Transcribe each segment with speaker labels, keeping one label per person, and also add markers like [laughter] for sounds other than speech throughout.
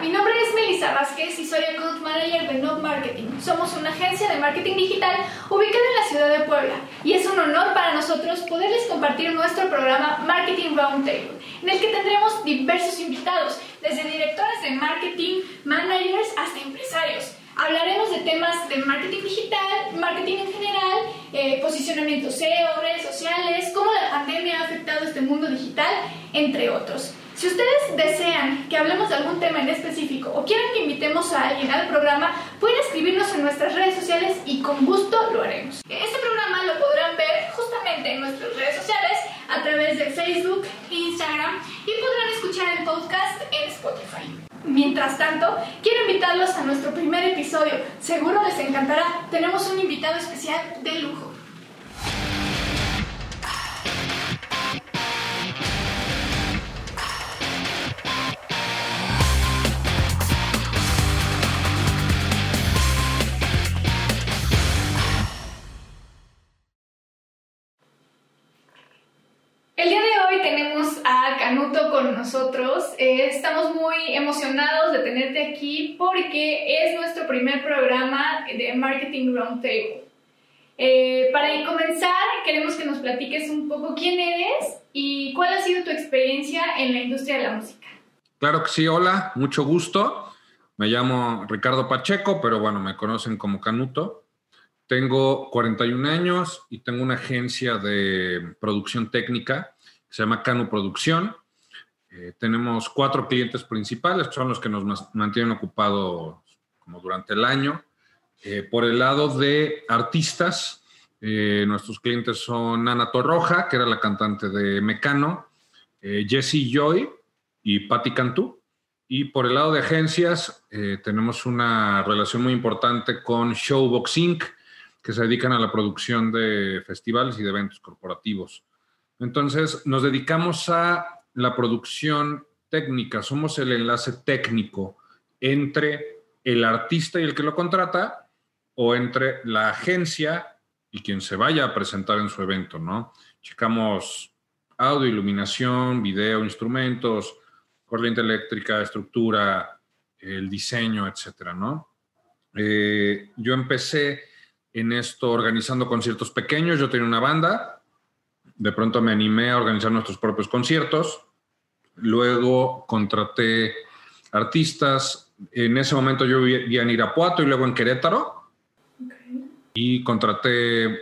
Speaker 1: Mi nombre es Melissa Vázquez y soy Account Manager de No Marketing. Somos una agencia de marketing digital ubicada en la ciudad de Puebla y es un honor para nosotros poderles compartir nuestro programa Marketing Roundtable, en el que tendremos diversos invitados, desde directores de marketing, managers hasta empresarios. Hablaremos de temas de marketing digital, marketing en general, eh, posicionamiento SEO, redes sociales, cómo la pandemia ha afectado este mundo digital, entre otros. Si ustedes desean que hablemos de algún tema en específico o quieren que invitemos a alguien al programa, pueden escribirnos en nuestras redes sociales y con gusto lo haremos. Este programa lo podrán ver justamente en nuestras redes sociales a través de Facebook, Instagram y podrán escuchar el podcast en Spotify. Mientras tanto, quiero invitarlos a nuestro primer episodio. Seguro les encantará. Tenemos un invitado especial de lujo. Tenemos a Canuto con nosotros. Eh, estamos muy emocionados de tenerte aquí porque es nuestro primer programa de Marketing Roundtable. Eh, para comenzar, queremos que nos platiques un poco quién eres y cuál ha sido tu experiencia en la industria de la música.
Speaker 2: Claro que sí, hola, mucho gusto. Me llamo Ricardo Pacheco, pero bueno, me conocen como Canuto. Tengo 41 años y tengo una agencia de producción técnica se llama Canu Producción. Eh, tenemos cuatro clientes principales, que son los que nos mantienen ocupados como durante el año. Eh, por el lado de artistas, eh, nuestros clientes son Ana Torroja, que era la cantante de Mecano, Jessie Joy y Patti Cantú. Y por el lado de agencias, tenemos una relación muy importante con Showbox Inc., que se dedican a la producción de festivales y de eventos corporativos. Entonces, nos dedicamos a la producción técnica, somos el enlace técnico entre el artista y el que lo contrata o entre la agencia y quien se vaya a presentar en su evento, ¿no? Checamos audio, iluminación, video, instrumentos, corriente eléctrica, estructura, el diseño, etcétera, ¿no? Eh, yo empecé en esto organizando conciertos pequeños. Yo tenía una banda, de pronto me animé a organizar nuestros propios conciertos. Luego contraté artistas. En ese momento yo vivía en Irapuato y luego en Querétaro. Y contraté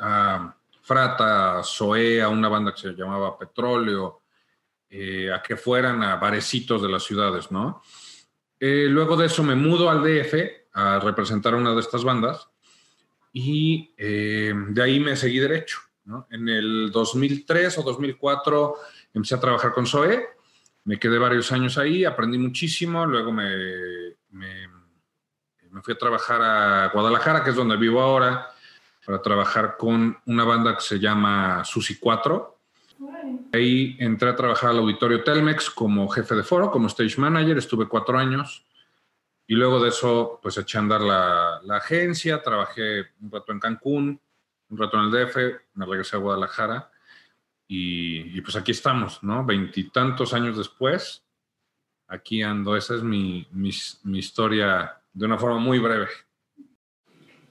Speaker 2: a Frata, Zoé, a una banda que se llamaba Petróleo, eh, a que fueran a barecitos de las ciudades, ¿no? Eh, luego de eso me mudo al DF a representar a una de estas bandas y eh, de ahí me seguí derecho. En el 2003 o 2004 empecé a trabajar con Zoe, me quedé varios años ahí, aprendí muchísimo, luego me, me, fui a trabajar a Guadalajara, que es donde vivo ahora, para trabajar con una banda que se llama Susi 4. Ahí entré a trabajar al auditorio Telmex como jefe de foro, como stage manager, estuve cuatro años. Y luego de eso, pues eché a andar la, la, agencia, trabajé un rato en Cancún, un rato en el DF, me regresé a Guadalajara y, pues aquí estamos, ¿no? Veintitantos años después, aquí ando. Esa es mi, mi, historia de una forma muy breve.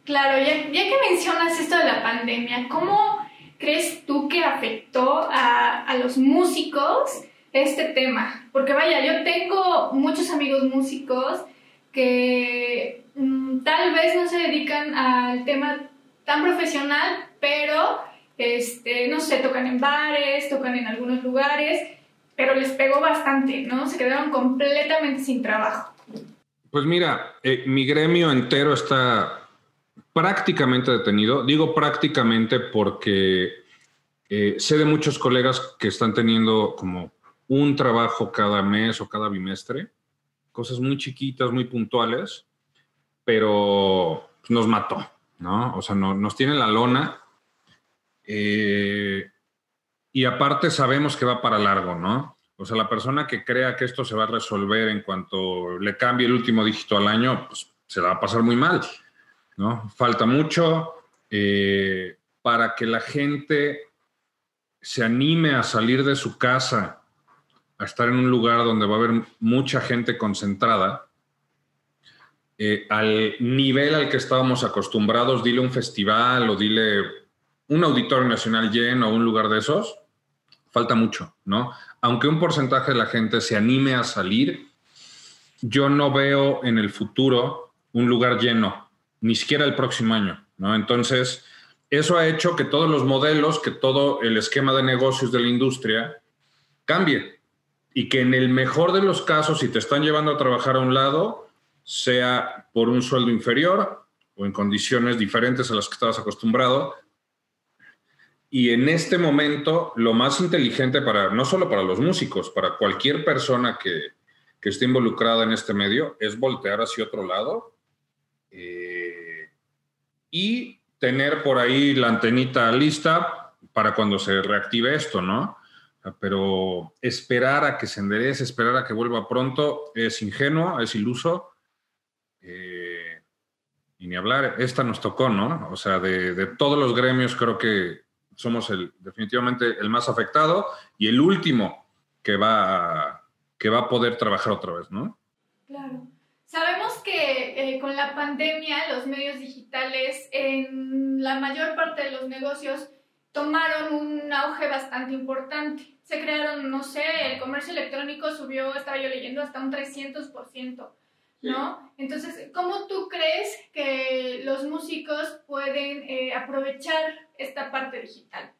Speaker 1: Claro, ya, ya que mencionas esto de la pandemia, ¿cómo crees tú que afectó a, a los músicos este tema? Porque vaya, yo tengo muchos amigos músicos que mm, tal vez no se dedican al tema tan profesional, pero, este, no sé, tocan en bares, tocan en algunos lugares, pero les pegó bastante, ¿no? Se quedaron completamente sin trabajo.
Speaker 2: Pues mira, eh, mi gremio entero está prácticamente detenido. Digo prácticamente porque eh, sé de muchos colegas que están teniendo como un trabajo cada mes o cada bimestre cosas muy chiquitas, muy puntuales, pero nos mató, ¿no? O sea, no, nos tiene la lona. Eh, y aparte sabemos que va para largo, ¿no? O sea, la persona que crea que esto se va a resolver en cuanto le cambie el último dígito al año, pues se la va a pasar muy mal, ¿no? Falta mucho eh, para que la gente se anime a salir de su casa a estar en un lugar donde va a haber mucha gente concentrada, eh, al nivel al que estábamos acostumbrados, dile un festival o dile un auditorio nacional lleno o un lugar de esos, falta mucho, ¿no? Aunque un porcentaje de la gente se anime a salir, yo no veo en el futuro un lugar lleno, ni siquiera el próximo año, ¿no? Entonces, eso ha hecho que todos los modelos, que todo el esquema de negocios de la industria cambie y que en el mejor de los casos, si te están llevando a trabajar a un lado, sea por un sueldo inferior o en condiciones diferentes a las que estabas acostumbrado. Y en este momento, lo más inteligente para, no solo para los músicos, para cualquier persona que, que esté involucrada en este medio, es voltear hacia otro lado eh, y tener por ahí la antenita lista para cuando se reactive esto, ¿no? Pero esperar a que se enderece, esperar a que vuelva pronto, es ingenuo, es iluso eh, y ni hablar, esta nos tocó, ¿no? O sea, de, todos los gremios creo que somos el, definitivamente el más afectado y el último que va, a, que va a poder trabajar otra vez, ¿no?
Speaker 1: Claro. Sabemos que eh, con la pandemia los medios digitales en la mayor parte de los negocios tomaron un auge bastante importante. Se crearon, no sé, el comercio electrónico subió, estaba yo leyendo, hasta un 300%. ¿No? Entonces, ¿cómo tú crees que los músicos pueden eh, aprovechar esta parte digital?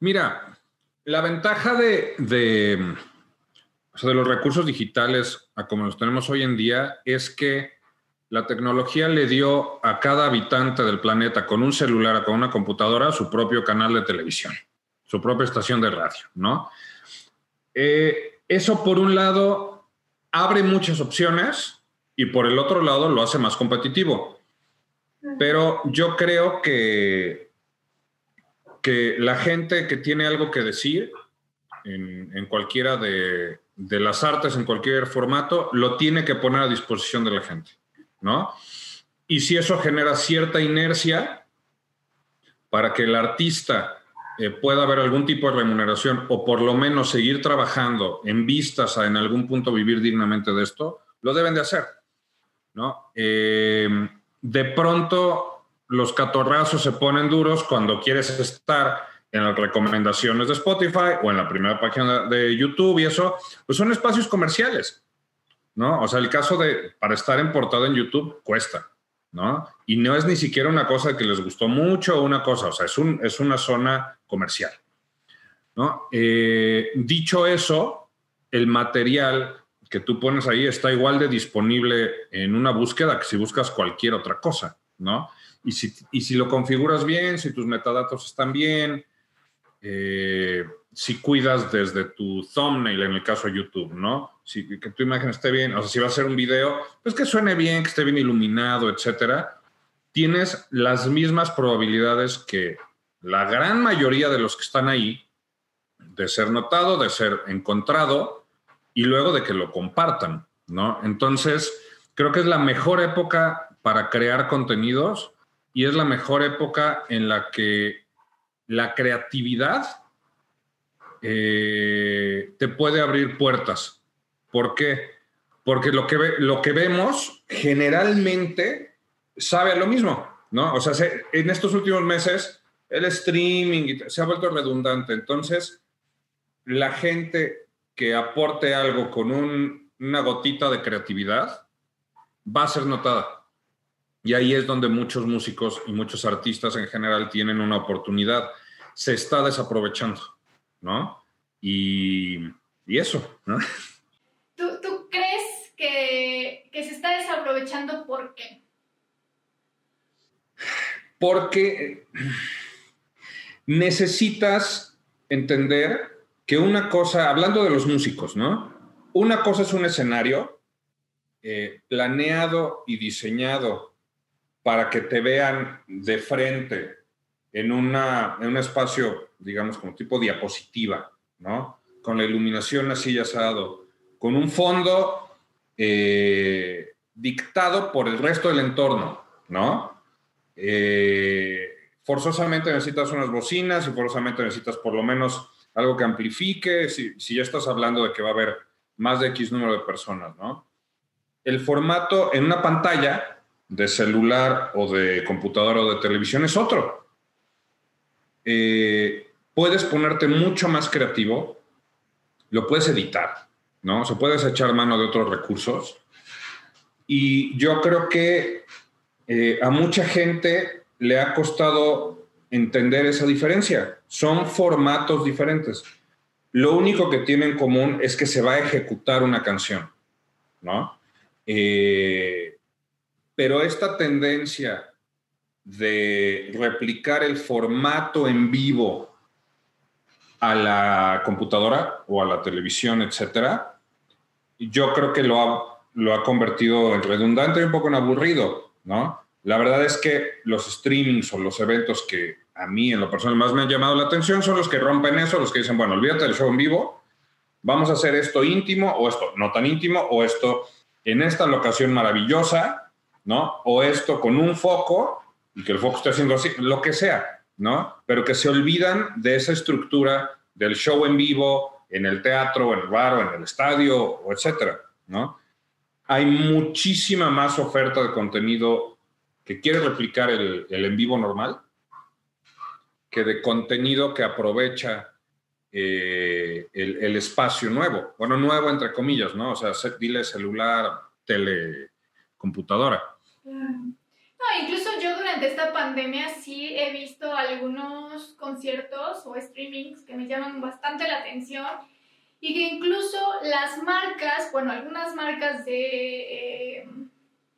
Speaker 2: Mira, la ventaja de, de, de los recursos digitales a como los tenemos hoy en día es que la tecnología le dio a cada habitante del planeta con un celular, con una computadora, su propio canal de televisión, su propia estación de radio, ¿no? Eh, eso, por un lado, abre muchas opciones y por el otro lado lo hace más competitivo. Pero yo creo que, que la gente que tiene algo que decir en, cualquiera de, de, las artes, en cualquier formato, lo tiene que poner a disposición de la gente, ¿no? Y si eso genera cierta inercia para que el artista eh, pueda haber algún tipo de remuneración o por lo menos seguir trabajando en vistas a en algún punto vivir dignamente de esto, lo deben de hacer. ¿No? Eh, de pronto los catorrazos se ponen duros cuando quieres estar en las recomendaciones de Spotify o en la primera página de YouTube y eso, pues son espacios comerciales, ¿no? O sea, el caso de, para estar en portada en YouTube cuesta, ¿no? Y no es ni siquiera una cosa que les gustó mucho o una cosa, o sea, es, un, es una zona comercial, ¿no? Eh, dicho eso, el material que tú pones ahí está igual de disponible en una búsqueda que si buscas cualquier otra cosa, ¿no? Y si, y si lo configuras bien, si tus metadatos están bien, eh, si cuidas desde tu thumbnail, en el caso de YouTube, ¿no? Si que tu imagen esté bien, o sea, si va a ser un video, pues que suene bien, que esté bien iluminado, etcétera, tienes las mismas probabilidades que la gran mayoría de los que están ahí de ser notado, de ser encontrado y luego de que lo compartan, ¿no? Entonces, creo que es la mejor época para crear contenidos y es la mejor época en la que la creatividad eh, te puede abrir puertas. ¿Por qué? Porque lo que, lo que vemos generalmente sabe a lo mismo, ¿no? O sea, en estos últimos meses el streaming se ha vuelto redundante. Entonces, la gente que aporte algo con una gotita de creatividad, va a ser notada. Y ahí es donde muchos músicos y muchos artistas en general tienen una oportunidad. Se está desaprovechando, ¿no? Y, eso, ¿no?
Speaker 1: ¿Tú, crees que, que, se está desaprovechando por qué?
Speaker 2: Porque necesitas entender que una cosa, hablando de los músicos, ¿no? Una cosa es un escenario eh, planeado y diseñado para que te vean de frente en, una, en un espacio, digamos, como tipo diapositiva, ¿no? Con la iluminación así ya asado, con un fondo eh, dictado por el resto del entorno, ¿no? Eh, forzosamente necesitas unas bocinas y forzosamente necesitas por lo menos algo que amplifique, si, ya estás hablando de que va a haber más de X número de personas, ¿no? El formato en una pantalla de celular o de computadora o de televisión es otro. Eh, puedes ponerte mucho más creativo, lo puedes editar, ¿no? O sea, puedes echar mano de otros recursos. Y yo creo que eh, a mucha gente le ha costado entender esa diferencia. Son formatos diferentes. Lo único que tienen en común es que se va a ejecutar una canción, ¿no? Eh, pero esta tendencia de replicar el formato en vivo a la computadora o a la televisión, etcétera, yo creo que lo ha, lo ha convertido en redundante y un poco en aburrido, ¿no? La verdad es que los streamings o los eventos que a mí en lo personal más me han llamado la atención son los que rompen eso, los que dicen, bueno, olvídate del show en vivo, vamos a hacer esto íntimo o esto no tan íntimo o esto en esta locación maravillosa, ¿no? O esto con un foco y que el foco esté haciendo así, lo que sea, ¿no? Pero que se olvidan de esa estructura del show en vivo, en el teatro, en el bar, o en el estadio, etcétera, ¿no? Hay muchísima más oferta de contenido que quiere replicar el, el en vivo normal que de contenido que aprovecha eh, el, espacio nuevo. Bueno, nuevo entre comillas, ¿no? O sea, dile celular, tele, computadora.
Speaker 1: No, incluso yo durante esta pandemia sí he visto algunos conciertos o streamings que me llaman bastante la atención y que incluso las marcas, bueno, algunas marcas de, eh,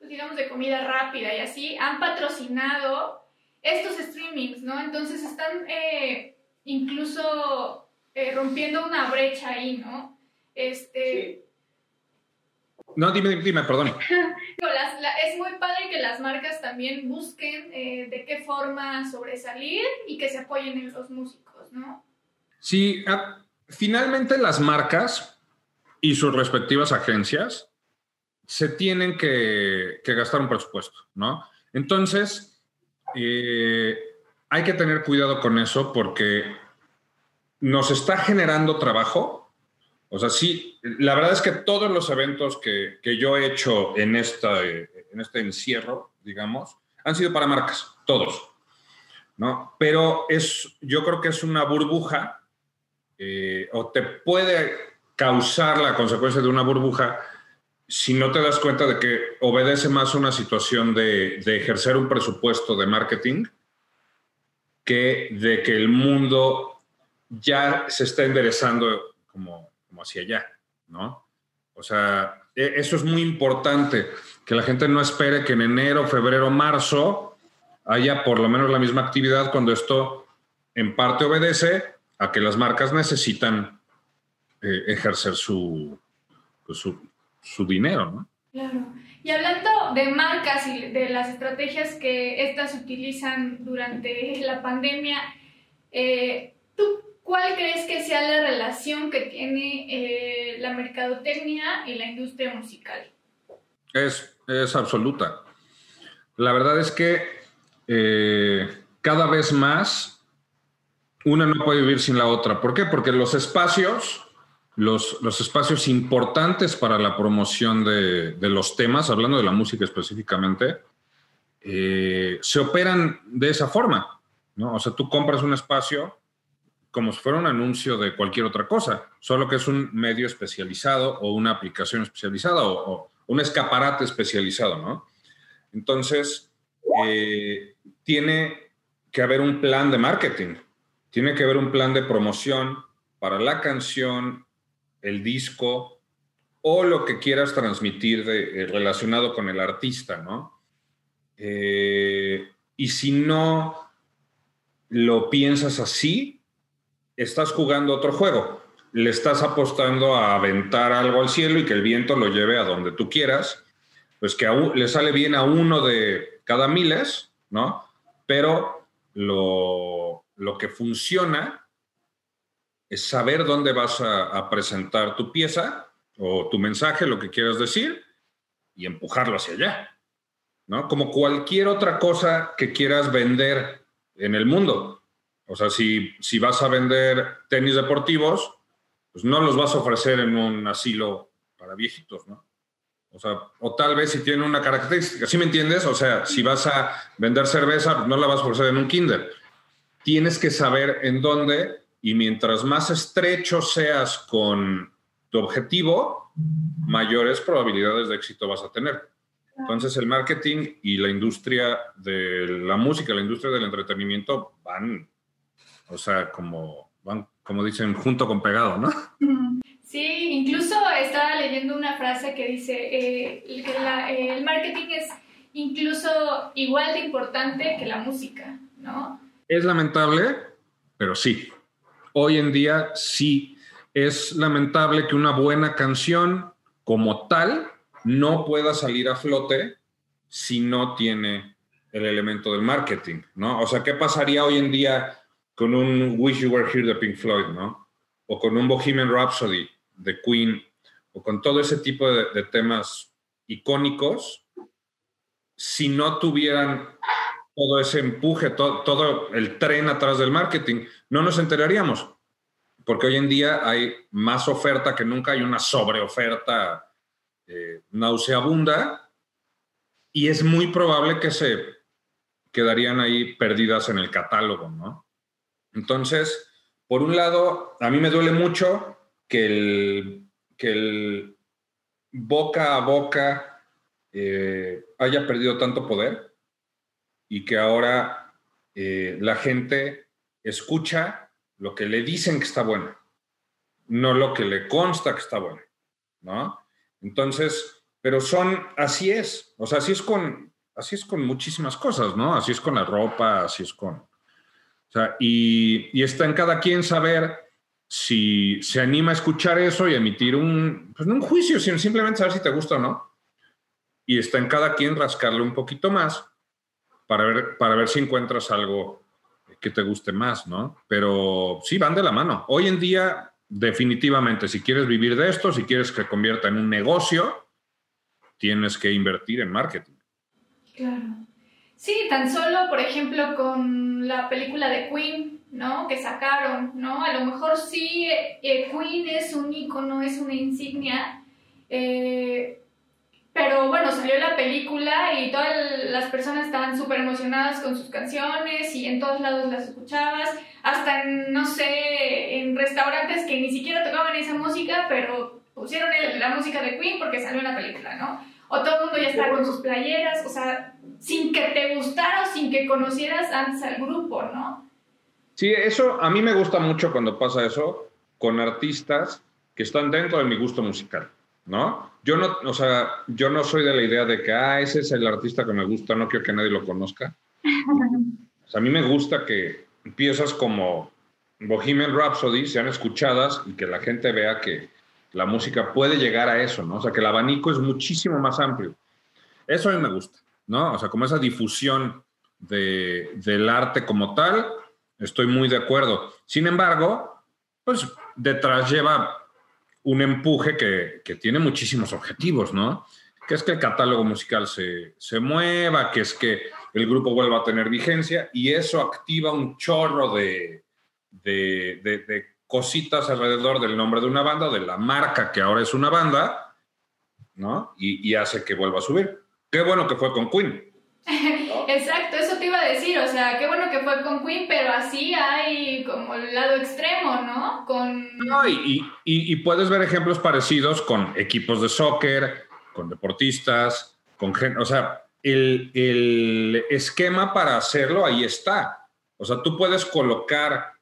Speaker 1: pues digamos, de comida rápida y así, han patrocinado estos streamings, ¿no? Entonces están eh, incluso eh, rompiendo una brecha ahí, ¿no? Este...
Speaker 2: No, dime, dime, perdón. [laughs]
Speaker 1: es muy padre que las marcas también busquen eh, de qué forma sobresalir y que se apoyen en los músicos, ¿no?
Speaker 2: Sí, ah, finalmente las marcas y sus respectivas agencias se tienen que, que gastar un presupuesto, ¿no? Entonces, eh, hay que tener cuidado con eso porque nos está generando trabajo. O sea, sí, la verdad es que todos los eventos que, que yo he hecho en, esta, en este encierro, digamos, han sido para marcas, todos. ¿no? Pero es, yo creo que es una burbuja eh, o te puede causar la consecuencia de una burbuja si no te das cuenta de que obedece más a una situación de, ejercer un presupuesto de marketing que de que el mundo ya se está enderezando como, como hacia allá, ¿no? O sea, e, eso es muy importante, que la gente no espere que en enero, febrero, marzo haya por lo menos la misma actividad cuando esto en parte obedece a que las marcas necesitan eh, ejercer su, pues, su, su dinero, ¿no?
Speaker 1: Claro. Y hablando de marcas y de las estrategias que estas utilizan durante la pandemia, eh, ¿tú cuál crees que sea la relación que tiene eh, la mercadotecnia y la industria musical?
Speaker 2: Es, es absoluta. La verdad es que eh, cada vez más una no puede vivir sin la otra. ¿Por qué? Porque los espacios los, espacios importantes para la promoción de, los temas, hablando de la música específicamente, eh, se operan de esa forma, ¿no? O sea, tú compras un espacio como si fuera un anuncio de cualquier otra cosa, solo que es un medio especializado o una aplicación especializada o, un escaparate especializado, ¿no? Entonces, eh, tiene que haber un plan de marketing, tiene que haber un plan de promoción para la canción, el disco o lo que quieras transmitir de, eh, relacionado con el artista, ¿no? Eh, y si no lo piensas así, estás jugando otro juego. Le estás apostando a aventar algo al cielo y que el viento lo lleve a donde tú quieras, pues que le sale bien a uno de cada miles, ¿no? Pero lo, lo que funciona saber dónde vas a, presentar tu pieza o tu mensaje, lo que quieras decir, y empujarlo hacia allá. ¿no? Como cualquier otra cosa que quieras vender en el mundo. O sea, si, si vas a vender tenis deportivos, pues no los vas a ofrecer en un asilo para viejitos, ¿no? O sea, o tal vez si tiene una característica, ¿sí me entiendes? O sea, si vas a vender cerveza, no la vas a ofrecer en un kinder. Tienes que saber en dónde y mientras más estrecho seas con tu objetivo, mayores probabilidades de éxito vas a tener. Entonces el marketing y la industria de la música, la industria del entretenimiento van, o sea, como van, como dicen, junto con pegado, ¿no?
Speaker 1: Sí, incluso estaba leyendo una frase que dice eh, que el marketing es incluso igual de importante que la música, ¿no?
Speaker 2: Es lamentable, pero sí. Hoy en día sí es lamentable que una buena canción como tal no pueda salir a flote si no tiene el elemento del marketing, ¿no? O sea, ¿qué pasaría hoy en día con un Wish You Were Here de Pink Floyd, ¿no? O con un Bohemian Rhapsody de Queen, o con todo ese tipo de, temas icónicos, si no tuvieran todo ese empuje, todo el tren atrás del marketing, no nos enteraríamos, porque hoy en día hay más oferta que nunca, hay una sobreoferta eh, nauseabunda y es muy probable que se quedarían ahí perdidas en el catálogo, ¿no? Entonces, por un lado, a mí me duele mucho que el, que el boca a boca eh, haya perdido tanto poder y que ahora eh, la gente escucha lo que le dicen que está bueno, no lo que le consta que está bueno, ¿no? Entonces, pero son, así es, o sea, así es con, así es con muchísimas cosas, ¿no? Así es con la ropa, así es con, o sea, y, está en cada quien saber si se anima a escuchar eso y emitir un, pues no un juicio, sino simplemente saber si te gusta o no. Y está en cada quien rascarle un poquito más para ver, para ver si encuentras algo que te guste más, ¿no? Pero sí, van de la mano. Hoy en día definitivamente, si quieres vivir de esto, si quieres que convierta en un negocio, tienes que invertir en marketing.
Speaker 1: Claro. Sí, tan solo, por ejemplo, con la película de Queen, ¿no? Que sacaron, ¿no? A lo mejor sí, eh, Queen es un icono, es una insignia, eh, pero bueno, salió la película y todas las personas estaban súper emocionadas con sus canciones y en todos lados las escuchabas, hasta en, no sé, en restaurantes que ni siquiera tocaban esa música, pero pusieron la música de Queen porque salió en la película, ¿no? O todo el mundo ya está con sus playeras, o sea, sin que te gustara o sin que conocieras antes al grupo, ¿no?
Speaker 2: Sí, eso a mí me gusta mucho cuando pasa eso con artistas que están dentro de mi gusto musical. ¿No? Yo no, o sea, yo no soy de la idea de que, ah, ese es el artista que me gusta, no quiero que nadie lo conozca. [laughs] o sea, a mí me gusta que piezas como Bohemian Rhapsody sean escuchadas y que la gente vea que la música puede llegar a eso, ¿no? O sea, que el abanico es muchísimo más amplio. Eso a mí me gusta, ¿no? O sea, como esa difusión de, del arte como tal, estoy muy de acuerdo. Sin embargo, pues detrás lleva un empuje que, tiene muchísimos objetivos, ¿no? Que es que el catálogo musical se, mueva, que es que el grupo vuelva a tener vigencia y eso activa un chorro de, de, cositas alrededor del nombre de una banda, de la marca que ahora es una banda, ¿no? Y, y hace que vuelva a subir. Qué bueno que fue con Queen. [laughs]
Speaker 1: Exacto, eso te iba a decir, o sea, qué bueno que fue con Queen, pero así hay como el lado extremo, ¿no?
Speaker 2: No, y, y, puedes ver ejemplos parecidos con equipos de soccer, con deportistas, con gente, o sea, el, el esquema para hacerlo ahí está. O sea, tú puedes colocar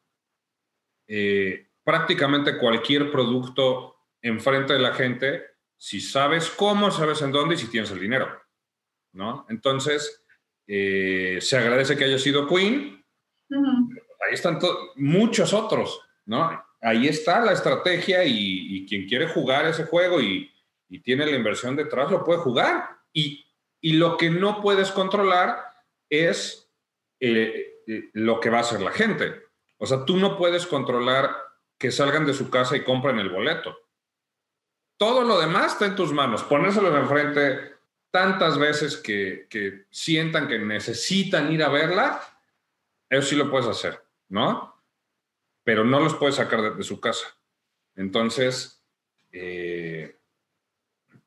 Speaker 2: eh, prácticamente cualquier producto enfrente de la gente si sabes cómo, sabes en dónde y si tienes el dinero. ¿no? Entonces, eh, se agradece que haya sido Queen. Ahí están muchos otros, ¿no? Ahí está la estrategia y, quien quiere jugar ese juego y, tiene la inversión detrás lo puede jugar. Y, lo que no puedes controlar es eh, eh, lo que va a hacer la gente. O sea, tú no puedes controlar que salgan de su casa y compren el boleto. Todo lo demás está en tus manos. Ponérselos enfrente tantas veces que, sientan que necesitan ir a verla, eso sí lo puedes hacer, ¿no? Pero no los puede sacar de, su casa. Entonces, eh,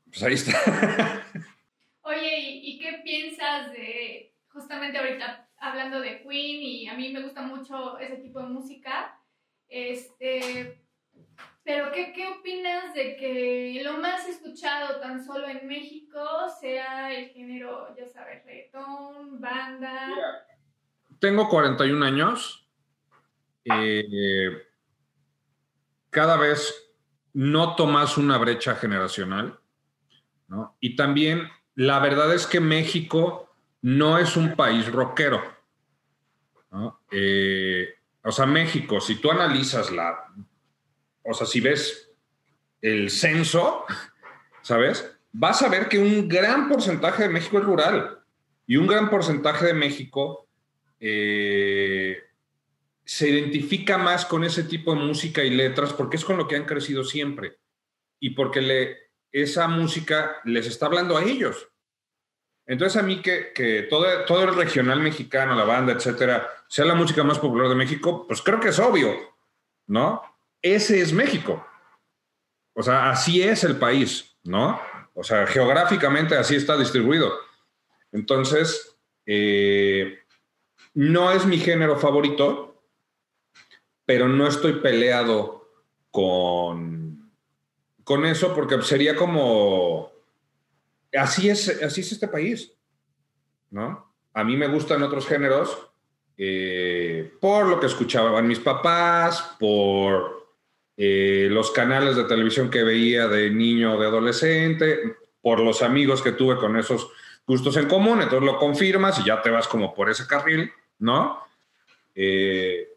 Speaker 2: pues ahí está. [laughs]
Speaker 1: Oye, ¿y, qué piensas de, justamente ahorita hablando de Queen, y a mí me gusta mucho ese tipo de música, este, pero ¿qué, qué opinas de que lo más escuchado tan solo en México sea el género, ya sabes, reggaetón, banda?
Speaker 2: Tengo 41 años. Eh, cada vez noto más una brecha generacional. ¿no? Y también la verdad es que México no es un país rockero. Eh, o sea, México, si tú analizas la, o sea, si ves el censo, ¿sabes? Vas a ver que un gran porcentaje de México es rural y un gran porcentaje de México eh, se identifica más con ese tipo de música y letras porque es con lo que han crecido siempre y porque le, esa música les está hablando a ellos. Entonces a mí que, todo, todo el regional mexicano, la banda, etcétera, sea la música más popular de México, pues creo que es obvio, ¿no? Ese es México. O sea, así es el país, ¿no? O sea, geográficamente así está distribuido. Entonces, eh, no es mi género favorito, pero no estoy peleado con, con eso porque sería como así es, así es este país, ¿no? A mí me gustan otros géneros eh, por lo que escuchaban mis papás, por eh, los canales de televisión que veía de niño o de adolescente, por los amigos que tuve con esos gustos en común, entonces lo confirmas y ya te vas como por ese carril, ¿no? Eh,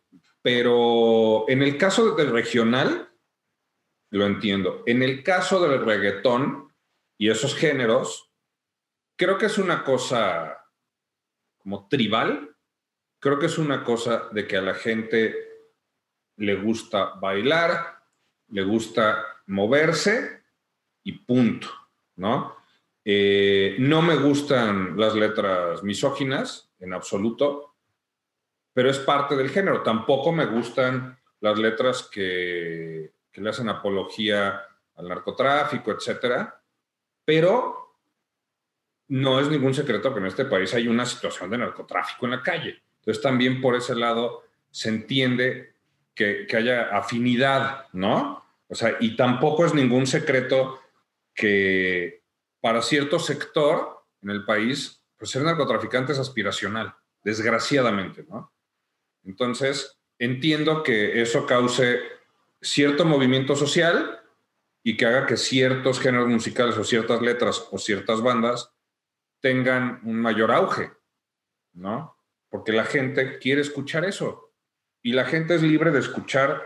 Speaker 2: pero en el caso del regional, lo entiendo. En el caso del reggaetón, y esos géneros, creo que es una cosa como tribal, creo que es una cosa de que a la gente le gusta bailar, le gusta moverse y punto, ¿no? Eh, no me gustan las letras misóginas en absoluto, pero es parte del género. Tampoco me gustan las letras que, que le hacen apología al narcotráfico, etcétera pero no es ningún secreto que en este país hay una situación de narcotráfico en la calle. Entonces también por ese lado se entiende que, haya afinidad, ¿no? O sea, y tampoco es ningún secreto que para cierto sector en el país, pues ser narcotraficante es aspiracional, desgraciadamente, ¿no? Entonces, entiendo que eso cause cierto movimiento social y que haga que ciertos géneros musicales o ciertas letras o ciertas bandas tengan un mayor auge, ¿no? Porque la gente quiere escuchar eso y la gente es libre de escuchar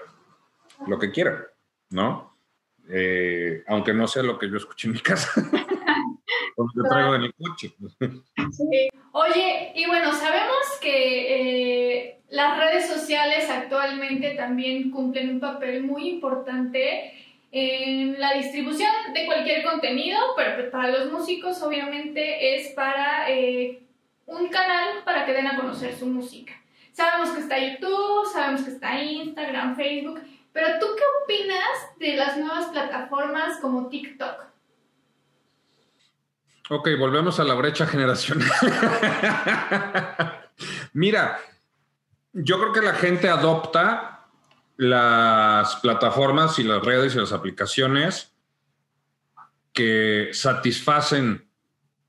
Speaker 2: lo que quiera, ¿no? Eh, aunque no sea lo que yo escuché en mi casa, [laughs] traigo coche.
Speaker 1: Oye, y bueno, sabemos que eh, las redes sociales actualmente también cumplen un papel muy importante en la distribución de cualquier contenido, pero para los músicos obviamente es para eh, un canal para que den a conocer su música. Sabemos que está YouTube, sabemos que está Instagram, Facebook, pero ¿tú qué opinas de las nuevas plataformas como TikTok?
Speaker 2: Ok, volvemos a la brecha generacional. [laughs] Mira, yo creo que la gente adopta las plataformas y las redes y las aplicaciones que satisfacen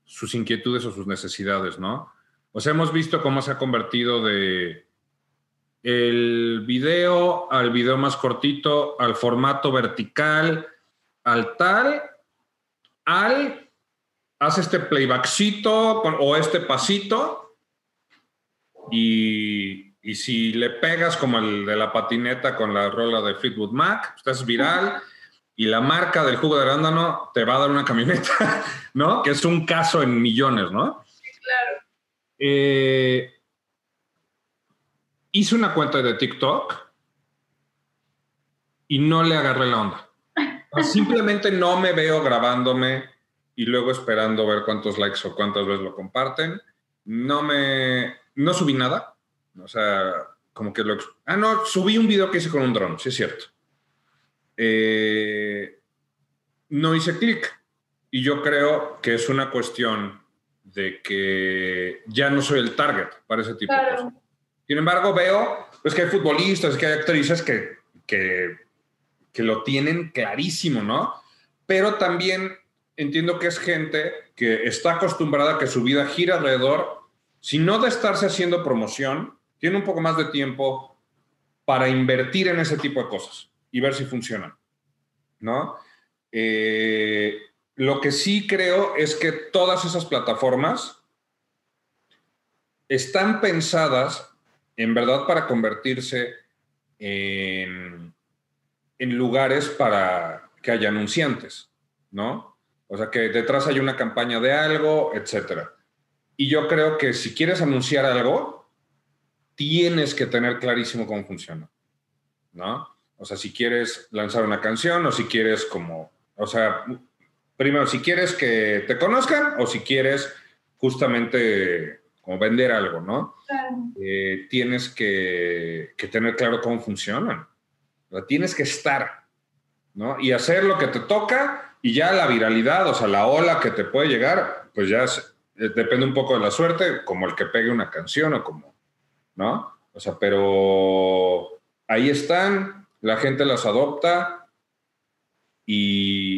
Speaker 2: sus inquietudes o sus necesidades, ¿no? O sea, hemos visto cómo se ha convertido de el video al video más cortito, al formato vertical, al tal, al hace este playbackcito o este pasito y y si le pegas como el de la patineta con la rola de Fleetwood Mac, estás pues, viral y la marca del jugo de arándano te va a dar una camioneta, [laughs] ¿no? Que es un caso en millones, ¿no?
Speaker 1: Sí, claro.
Speaker 2: Eh, hice una cuenta de TikTok y no le agarré la onda. [laughs] Simplemente no me veo grabándome y luego esperando ver cuántos likes o cuántas veces lo comparten. No me, no subí nada o sea, como que lo... Ah, no, subí un video que hice con un dron, sí es cierto. Eh, no hice clic. Y yo creo que es una cuestión de que ya no soy el target para ese tipo de cosas. Sin embargo, veo pues, que hay futbolistas, que hay actrices que, que, que lo tienen clarísimo, ¿no? Pero también entiendo que es gente que está acostumbrada a que su vida gira alrededor, si no de estarse haciendo promoción, tiene un poco más de tiempo para invertir en ese tipo de cosas y ver si funcionan, ¿no? Eh, lo que sí creo es que todas esas plataformas están pensadas en verdad para convertirse en, lugares para que haya anunciantes, ¿no? O sea, que detrás hay una campaña de algo, etcétera. Y yo creo que si quieres anunciar algo, tienes que tener clarísimo cómo funciona, ¿no? O sea, si quieres lanzar una canción o si quieres como, o sea, primero, si quieres que te conozcan o si quieres justamente como vender algo, ¿no? Eh, tienes que, que, tener claro cómo funcionan. O sea, tienes que estar, ¿no? Y hacer lo que te toca y ya la viralidad, o sea, la ola que te puede llegar, pues ya eh, depende un poco de la suerte, como el que pegue una canción o como, ¿no? O sea, pero ahí están, la gente las adopta y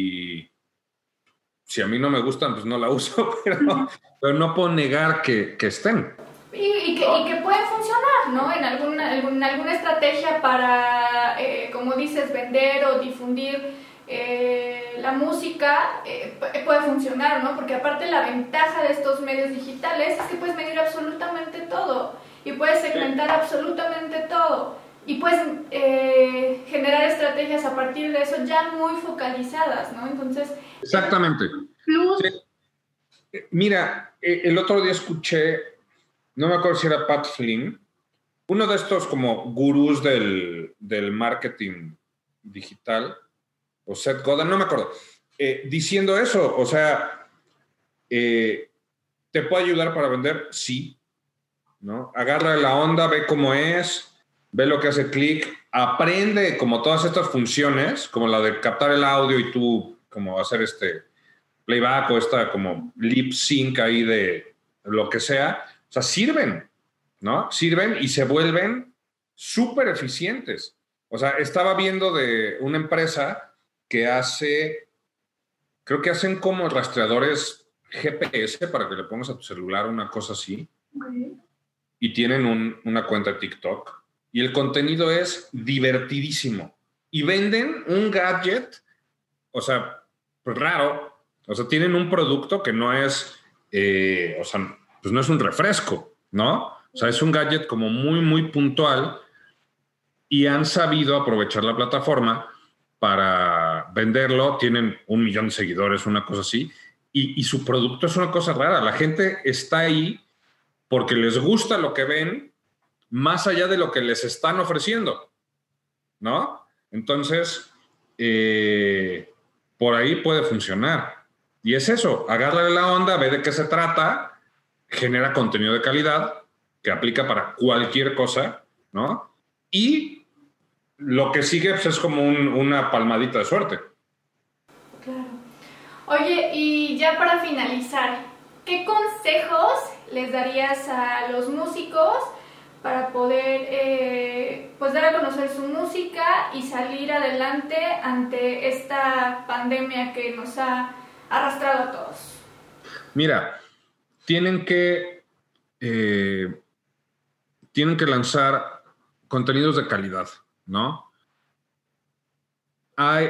Speaker 2: si a mí no me gustan, pues no la [laughs] uso, pero, pero no puedo negar que, que estén.
Speaker 1: Y, que, y, que, pueden funcionar, ¿no? En alguna, en alguna estrategia para, eh, como dices, vender o difundir eh, la música eh, puede funcionar, ¿no? Porque aparte la ventaja de estos medios digitales es que puedes medir absolutamente todo y puedes segmentar absolutamente todo y puedes eh, generar estrategias a partir de eso ya muy focalizadas, ¿no? Entonces...
Speaker 2: Exactamente. Mira, el otro día escuché, no me acuerdo si era Pat Flynn, uno de estos como gurús del, del marketing digital, o Seth Godin, no me acuerdo, eh, diciendo eso, o sea, eh, ¿te puede ayudar para vender? Sí, ¿no? Agarra la onda, ve cómo es, ve lo que hace clic, aprende como todas estas funciones, como la de captar el audio y tú como hacer este playback o esta como lip sync ahí de lo que sea, o sea, sirven, ¿no? Sirven y se vuelven súper eficientes. O sea, estaba viendo de una empresa que hace, creo que hacen como rastreadores GPS para que le pongas a tu celular una cosa así. Y tienen una cuenta de TikTok. Y el contenido es divertidísimo. Y venden un gadget, o sea, pues raro. O sea, tienen un producto que no es, eh, o sea, pues no es un refresco, ¿no? O sea, es un gadget como muy, muy puntual y han sabido aprovechar la plataforma para venderlo, tienen un millón de seguidores, una cosa así, y, su producto es una cosa rara. La gente está ahí porque les gusta lo que ven, más allá de lo que les están ofreciendo, ¿no? Entonces, eh, por ahí puede funcionar. Y es eso, agárrale la onda, ve de qué se trata, genera contenido de calidad que aplica para cualquier cosa, ¿no? Y lo que sigue pues, es como una palmadita de suerte.
Speaker 1: Claro. Oye, y ya para finalizar, ¿qué consejos les darías a los músicos para poder eh, pues dar a conocer su música y salir adelante ante esta pandemia que nos ha arrastrado a todos?
Speaker 2: Mira, tienen que, eh, tienen que lanzar contenidos de calidad. ¿no?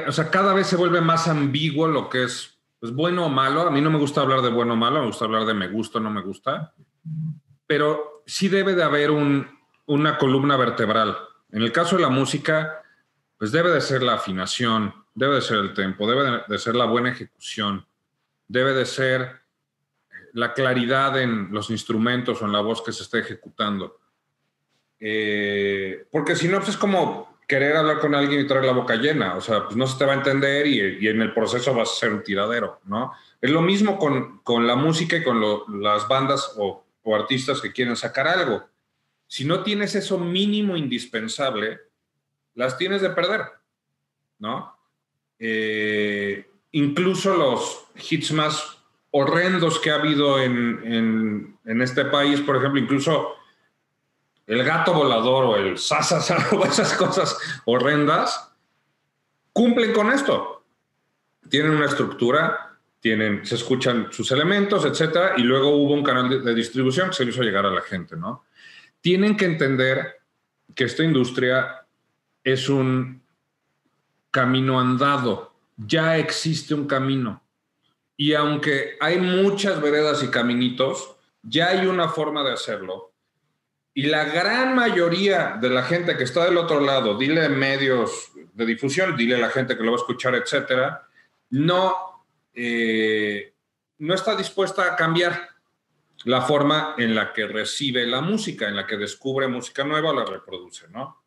Speaker 2: O sea, cada vez se vuelve más ambiguo lo que es pues, bueno o malo. A mí no me gusta hablar de bueno o malo, me gusta hablar de me gusta o no me gusta. Pero sí debe de haber una columna vertebral. En el caso de la música, pues debe de ser la afinación, debe de ser el tempo, debe de ser la buena ejecución, debe de ser la claridad en los instrumentos o en la voz que se esté ejecutando. Eh, porque si no, pues es como querer hablar con alguien y traer la boca llena, o sea, pues no se te va a entender y, en el proceso vas a ser un tiradero, ¿no? Es lo mismo con, con la música y con las bandas o, artistas que quieren sacar algo. si no tienes eso mínimo indispensable, las tienes de perder, ¿no? Eh, incluso los hits más horrendos que ha habido en, este país, por ejemplo, incluso el gato volador o el sasasa [laughs] o esas cosas horrendas, cumplen con esto. Tienen una estructura, tienen, se escuchan sus elementos, etcétera, y luego hubo un canal de, distribución que se hizo llegar a la gente, ¿no? Tienen que entender que esta industria es un camino andado, ya existe un camino. Y aunque hay muchas veredas y caminitos, ya hay una forma de hacerlo. Y la gran mayoría de la gente que está del otro lado, dile medios de difusión, dile a la gente que lo va a escuchar, etcétera, no, eh, no está dispuesta a cambiar la forma en la que recibe la música, en la que descubre música nueva o la reproduce, ¿no?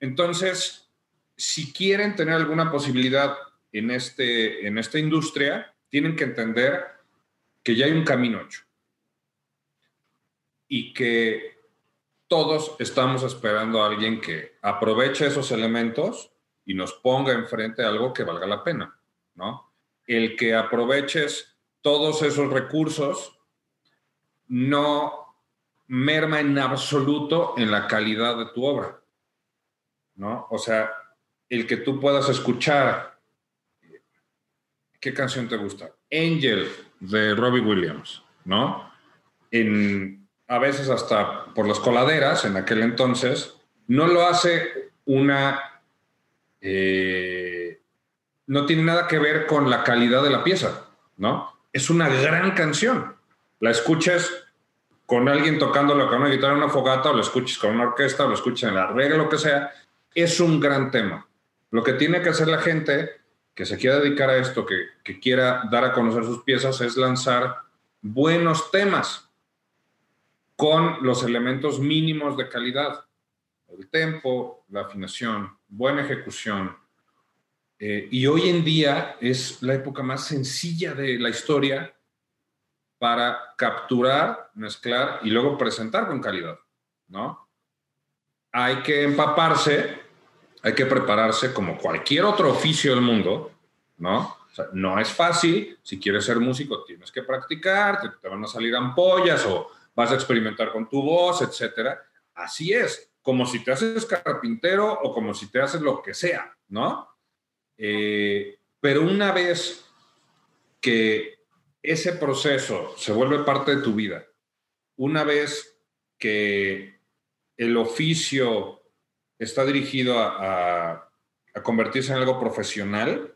Speaker 2: Entonces, si quieren tener alguna posibilidad en, este, en esta industria, tienen que entender que ya hay un camino hecho y que todos estamos esperando a alguien que aproveche esos elementos y nos ponga enfrente algo que valga la pena, ¿no? El que aproveches todos esos recursos no merma en absoluto en la calidad de tu obra, ¿no? O sea, el que tú puedas escuchar ¿qué canción te gusta? Angel de Robbie Williams, ¿no? En, a veces hasta por las coladeras en aquel entonces, no lo hace una... Eh, no tiene nada que ver con la calidad de la pieza, ¿no? Es una gran canción. La escuches con alguien tocándolo con una guitarra en una fogata, o la escuches con una orquesta, o lo escuches en la regla, lo que sea, es un gran tema. Lo que tiene que hacer la gente que se quiera dedicar a esto, que, quiera dar a conocer sus piezas, es lanzar buenos temas con los elementos mínimos de calidad. El tempo, la afinación, buena ejecución. Eh, y hoy en día es la época más sencilla de la historia para capturar, mezclar y luego presentar con calidad, ¿no? Hay que empaparse hay que prepararse como cualquier otro oficio del mundo, ¿no? O sea, no es fácil, si quieres ser músico tienes que practicar, te, van a salir ampollas o vas a experimentar con tu voz, etcétera. Así es, como si te haces carpintero o como si te haces lo que sea, ¿no? Eh, pero una vez que ese proceso se vuelve parte de tu vida, una vez que el oficio está dirigido a, convertirse en algo profesional,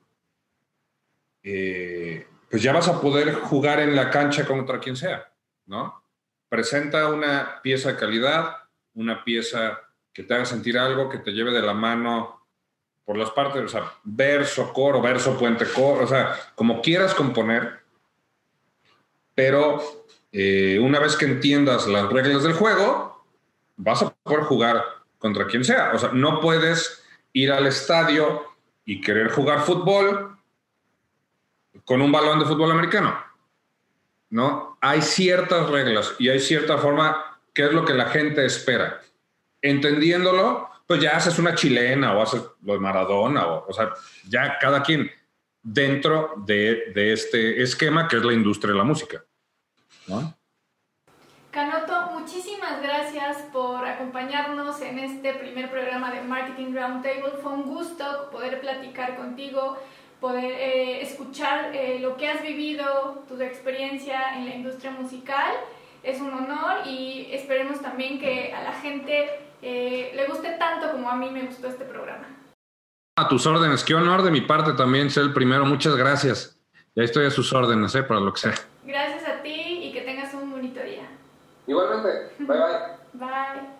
Speaker 2: eh, pues ya vas a poder jugar en la cancha contra quien sea, ¿no? Presenta una pieza de calidad, una pieza que te haga sentir algo, que te lleve de la mano por las partes, o sea, verso, coro, verso, puente, coro, o sea, como quieras componer, pero eh, una vez que entiendas las reglas del juego, vas a poder jugar contra quien sea. O sea, no puedes ir al estadio y querer jugar fútbol con un balón de fútbol americano. ¿No? Hay ciertas reglas y hay cierta forma que es lo que la gente espera. Entendiéndolo, pues ya haces una chilena o haces lo de Maradona, o, o sea, ya cada quien dentro de, de, este esquema que es la industria de la música. ¿no?
Speaker 1: Canoto, muchísimas gracias por acompañarnos en este primer programa de Marketing Roundtable. Fue un gusto poder platicar contigo, poder eh, escuchar eh, lo que has vivido, tu experiencia en la industria musical. Es un honor y esperemos también que a la gente eh, le guste tanto como a mí me gustó este programa.
Speaker 2: A tus órdenes, qué honor de mi parte también ser el primero. Muchas gracias. Ya estoy a sus órdenes, para lo que sea.
Speaker 1: Gracias a ti y que tengas un bonito día.
Speaker 2: Igualmente. Bye bye.
Speaker 1: Bye.